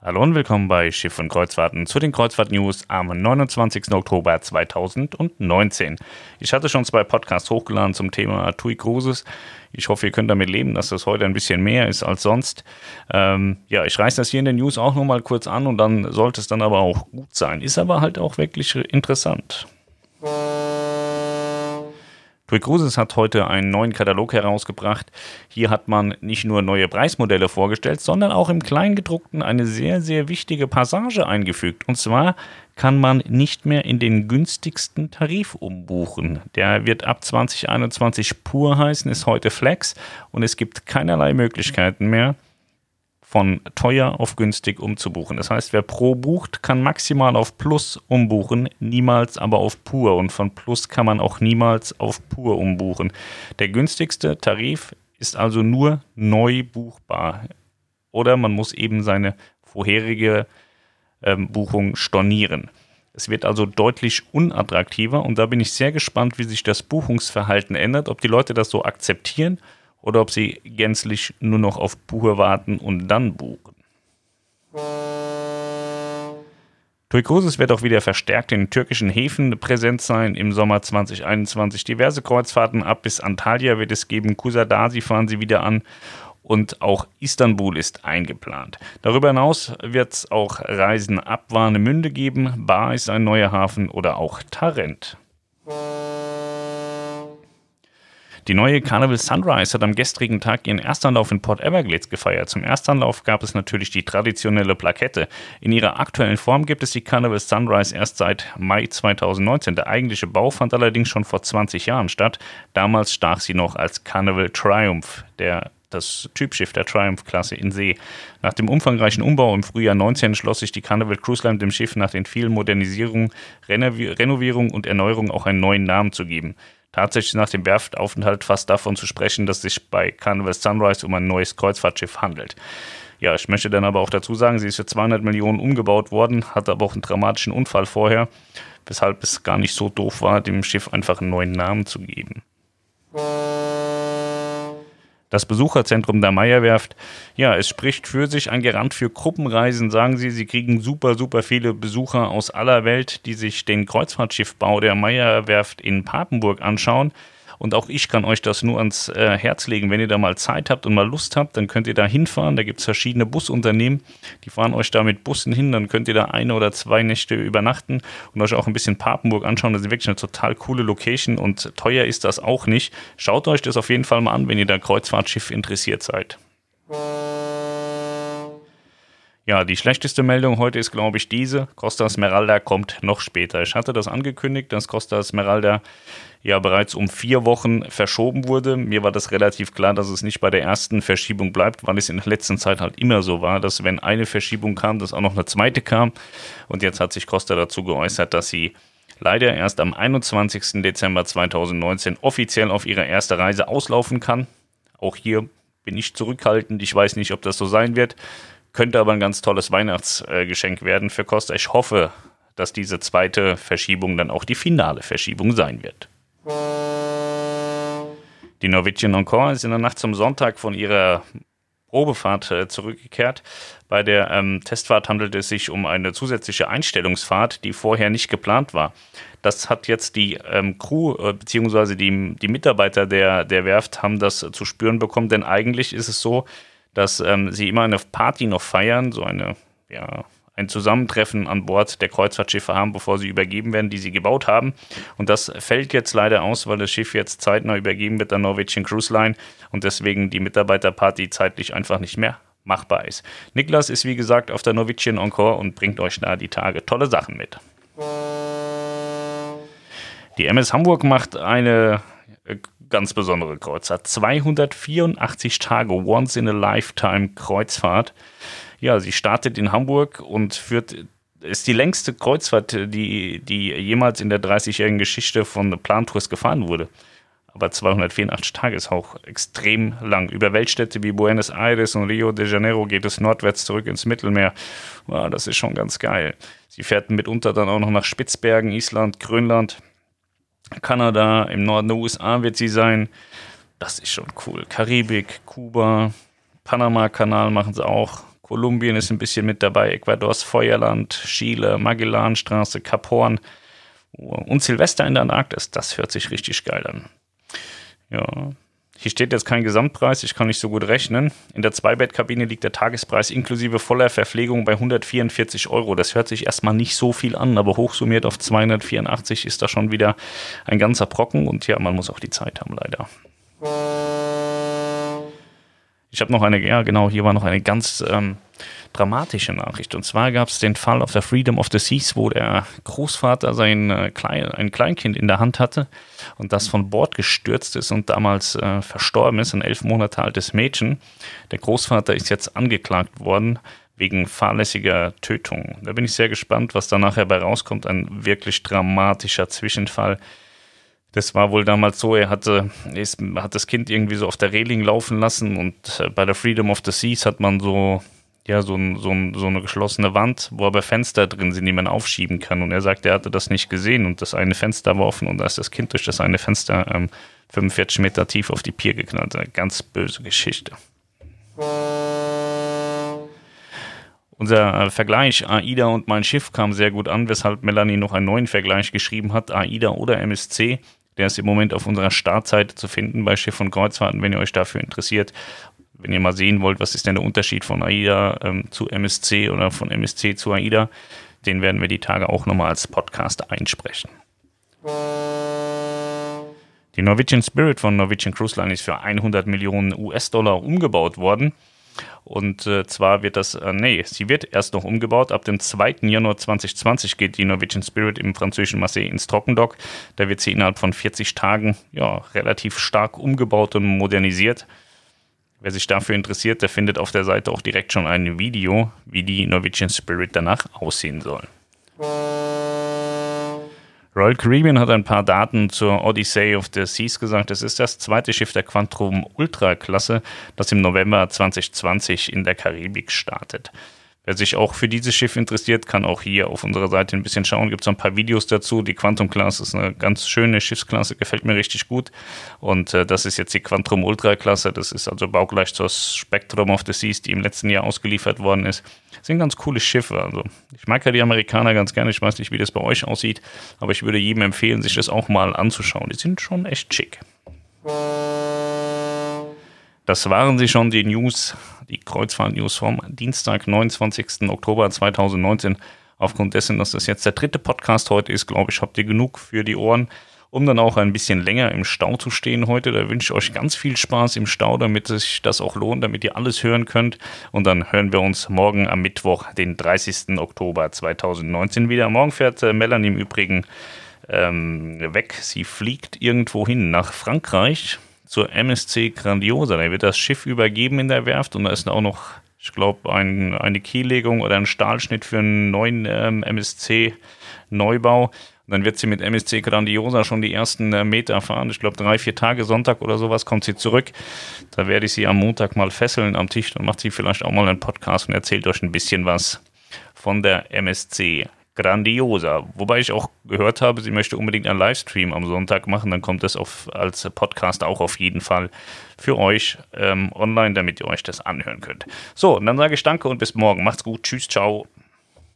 Hallo und willkommen bei Schiff und Kreuzfahrten zu den Kreuzfahrt-News am 29. Oktober 2019. Ich hatte schon zwei Podcasts hochgeladen zum Thema TUI Cruises. Ich hoffe, ihr könnt damit leben, dass das heute ein bisschen mehr ist als sonst. Ähm, ja, ich reiße das hier in den News auch nochmal kurz an und dann sollte es dann aber auch gut sein. Ist aber halt auch wirklich interessant. TUI Cruises hat heute einen neuen Katalog herausgebracht. Hier hat man nicht nur neue Preismodelle vorgestellt, sondern auch im Kleingedruckten eine sehr, sehr wichtige Passage eingefügt. Und zwar kann man nicht mehr in den günstigsten Tarif umbuchen. Der wird ab 2021 pur heißen, ist heute Flex und es gibt keinerlei Möglichkeiten mehr, von teuer auf günstig umzubuchen. Das heißt, wer pro bucht, kann maximal auf Plus umbuchen, niemals aber auf pur. Und von Plus kann man auch niemals auf pur umbuchen. Der günstigste Tarif ist also nur neu buchbar. Oder man muss eben seine vorherige ähm, Buchung stornieren. Es wird also deutlich unattraktiver und da bin ich sehr gespannt, wie sich das Buchungsverhalten ändert, ob die Leute das so akzeptieren oder ob sie gänzlich nur noch auf Buche warten und dann buchen. TUI Cruises wird auch wieder verstärkt in türkischen Häfen präsent sein im Sommer 2021. Diverse Kreuzfahrten ab bis Antalya wird es geben. Kusadasi fahren sie wieder an und auch Istanbul ist eingeplant. Darüber hinaus wird es auch Reisen ab Warnemünde geben. Bar ist ein neuer Hafen oder auch Tarent. Die neue Carnival Sunrise hat am gestrigen Tag ihren Erstanlauf in Port Everglades gefeiert. Zum Erstanlauf gab es natürlich die traditionelle Plakette. In ihrer aktuellen Form gibt es die Carnival Sunrise erst seit Mai 2019. Der eigentliche Bau fand allerdings schon vor 20 Jahren statt. Damals stach sie noch als Carnival Triumph, der das Typschiff der Triumph-Klasse in See. Nach dem umfangreichen Umbau im Frühjahr 19 schloss sich die Carnival Cruise Line dem Schiff nach den vielen Modernisierungen, Renovierungen und Erneuerungen auch einen neuen Namen zu geben tatsächlich nach dem Werftaufenthalt fast davon zu sprechen, dass sich bei Carnival Sunrise um ein neues Kreuzfahrtschiff handelt. Ja, ich möchte dann aber auch dazu sagen, sie ist für 200 Millionen umgebaut worden, hatte aber auch einen dramatischen Unfall vorher, weshalb es gar nicht so doof war, dem Schiff einfach einen neuen Namen zu geben. Das Besucherzentrum der Meierwerft, ja, es spricht für sich ein Garant für Gruppenreisen, sagen sie. Sie kriegen super, super viele Besucher aus aller Welt, die sich den Kreuzfahrtschiffbau der Meierwerft in Papenburg anschauen. Und auch ich kann euch das nur ans äh, Herz legen. Wenn ihr da mal Zeit habt und mal Lust habt, dann könnt ihr da hinfahren. Da gibt es verschiedene Busunternehmen, die fahren euch da mit Bussen hin. Dann könnt ihr da eine oder zwei Nächte übernachten und euch auch ein bisschen Papenburg anschauen. Das ist wirklich eine total coole Location und teuer ist das auch nicht. Schaut euch das auf jeden Fall mal an, wenn ihr da Kreuzfahrtschiff interessiert seid. Ja, die schlechteste Meldung heute ist, glaube ich, diese. Costa Smeralda kommt noch später. Ich hatte das angekündigt, dass Costa Smeralda ja bereits um vier Wochen verschoben wurde. Mir war das relativ klar, dass es nicht bei der ersten Verschiebung bleibt, weil es in der letzten Zeit halt immer so war, dass wenn eine Verschiebung kam, dass auch noch eine zweite kam. Und jetzt hat sich Costa dazu geäußert, dass sie leider erst am 21. Dezember 2019 offiziell auf ihre erste Reise auslaufen kann. Auch hier bin ich zurückhaltend. Ich weiß nicht, ob das so sein wird. Könnte aber ein ganz tolles Weihnachtsgeschenk werden für Costa. Ich hoffe, dass diese zweite Verschiebung dann auch die finale Verschiebung sein wird. Die Norwegian Encore ist in der Nacht zum Sonntag von ihrer Probefahrt äh, zurückgekehrt. Bei der ähm, Testfahrt handelt es sich um eine zusätzliche Einstellungsfahrt, die vorher nicht geplant war. Das hat jetzt die ähm, Crew äh, bzw. Die, die Mitarbeiter der, der Werft haben das äh, zu spüren bekommen, denn eigentlich ist es so, dass ähm, sie immer eine Party noch feiern, so eine, ja, ein Zusammentreffen an Bord der Kreuzfahrtschiffe haben, bevor sie übergeben werden, die sie gebaut haben. Und das fällt jetzt leider aus, weil das Schiff jetzt zeitnah übergeben wird an Norwegian Cruise Line und deswegen die Mitarbeiterparty zeitlich einfach nicht mehr machbar ist. Niklas ist wie gesagt auf der Norwegian Encore und bringt euch da die Tage tolle Sachen mit. Die MS Hamburg macht eine äh, ganz besondere Kreuzfahrt. 284 Tage Once in a Lifetime Kreuzfahrt. Ja, sie startet in Hamburg und führt ist die längste Kreuzfahrt, die, die jemals in der 30-jährigen Geschichte von Plantours gefahren wurde. Aber 284 Tage ist auch extrem lang. Über Weltstädte wie Buenos Aires und Rio de Janeiro geht es nordwärts zurück ins Mittelmeer. Ja, das ist schon ganz geil. Sie fährt mitunter dann auch noch nach Spitzbergen, Island, Grönland. Kanada, im Norden der USA wird sie sein. Das ist schon cool. Karibik, Kuba, Panama-Kanal machen sie auch. Kolumbien ist ein bisschen mit dabei, Ecuadors Feuerland, Chile, Magellanstraße, Kap Horn und Silvester in der Antarktis. Das hört sich richtig geil an. Ja, hier steht jetzt kein Gesamtpreis, ich kann nicht so gut rechnen. In der Zweibettkabine liegt der Tagespreis inklusive voller Verpflegung bei 144 Euro. Das hört sich erstmal nicht so viel an, aber hochsummiert auf 284 ist da schon wieder ein ganzer Brocken und ja, man muss auch die Zeit haben, leider. Ich habe noch eine, ja genau, hier war noch eine ganz ähm, dramatische Nachricht. Und zwar gab es den Fall auf der Freedom of the Seas, wo der Großvater sein äh, Klein, ein Kleinkind in der Hand hatte und das von Bord gestürzt ist und damals äh, verstorben ist, ein elf Monate altes Mädchen. Der Großvater ist jetzt angeklagt worden wegen fahrlässiger Tötung. Da bin ich sehr gespannt, was da nachher bei rauskommt. Ein wirklich dramatischer Zwischenfall. Das war wohl damals so, er hatte, ist, hat das Kind irgendwie so auf der Reling laufen lassen und äh, bei der Freedom of the Seas hat man so ja, so, ein, so, ein, so eine geschlossene Wand, wo aber Fenster drin sind, die man aufschieben kann. Und er sagt, er hatte das nicht gesehen und das eine Fenster war offen und da ist das Kind durch das eine Fenster ähm, 45 Meter tief auf die Pier geknallt. Eine ganz böse Geschichte. Unser äh, Vergleich AIDA und mein Schiff kam sehr gut an, weshalb Melanie noch einen neuen Vergleich geschrieben hat, AIDA oder MSC. Der ist im Moment auf unserer Startseite zu finden bei Schiff und Kreuzfahrten, wenn ihr euch dafür interessiert wenn ihr mal sehen wollt, was ist denn der Unterschied von AIDA ähm, zu MSC oder von MSC zu AIDA, den werden wir die Tage auch nochmal als Podcast einsprechen. Die Norwegian Spirit von Norwegian Cruise Line ist für 100 Millionen US-Dollar umgebaut worden. Und äh, zwar wird das, äh, nee, sie wird erst noch umgebaut. Ab dem 2. Januar 2020 geht die Norwegian Spirit im französischen Marseille ins Trockendock. Da wird sie innerhalb von 40 Tagen ja, relativ stark umgebaut und modernisiert. Wer sich dafür interessiert, der findet auf der Seite auch direkt schon ein Video, wie die Norwegian Spirit danach aussehen soll. Royal Caribbean hat ein paar Daten zur Odyssey of the Seas gesagt. Es ist das zweite Schiff der Quantum Ultra Klasse, das im November 2020 in der Karibik startet. Wer sich auch für dieses Schiff interessiert, kann auch hier auf unserer Seite ein bisschen schauen. Gibt es ein paar Videos dazu. Die Quantum Class ist eine ganz schöne Schiffsklasse, gefällt mir richtig gut. Und äh, das ist jetzt die Quantum Ultra Klasse. Das ist also baugleich zur Spectrum of the Seas, die im letzten Jahr ausgeliefert worden ist. Sind ganz coole Schiffe. Also ich mag ja die Amerikaner ganz gerne. Ich weiß nicht, wie das bei euch aussieht, aber ich würde jedem empfehlen, sich das auch mal anzuschauen. Die sind schon echt schick. Das waren sie schon, die News die Kreuzfahrt-News vom Dienstag, 29. Oktober 2019. Aufgrund dessen, dass das jetzt der dritte Podcast heute ist, glaube ich, habt ihr genug für die Ohren, um dann auch ein bisschen länger im Stau zu stehen heute. Da wünsche ich euch ganz viel Spaß im Stau, damit sich das auch lohnt, damit ihr alles hören könnt. Und dann hören wir uns morgen am Mittwoch, den 30. Oktober 2019 wieder. Morgen fährt äh, Melanie im Übrigen ähm, weg. Sie fliegt irgendwo hin nach Frankreich zur MSC Grandiosa. Da wird das Schiff übergeben in der Werft und da ist auch noch, ich glaube, ein, eine Kiellegung oder ein Stahlschnitt für einen neuen ähm, MSC Neubau. Und dann wird sie mit MSC Grandiosa schon die ersten äh, Meter fahren. Ich glaube, drei, vier Tage, Sonntag oder sowas kommt sie zurück. Da werde ich sie am Montag mal fesseln am Tisch. Dann macht sie vielleicht auch mal einen Podcast und erzählt euch ein bisschen was von der MSC grandioser. Wobei ich auch gehört habe, sie möchte unbedingt einen Livestream am Sonntag machen. Dann kommt das auf, als Podcast auch auf jeden Fall für euch ähm, online, damit ihr euch das anhören könnt. So, und dann sage ich danke und bis morgen. Macht's gut. Tschüss, ciao.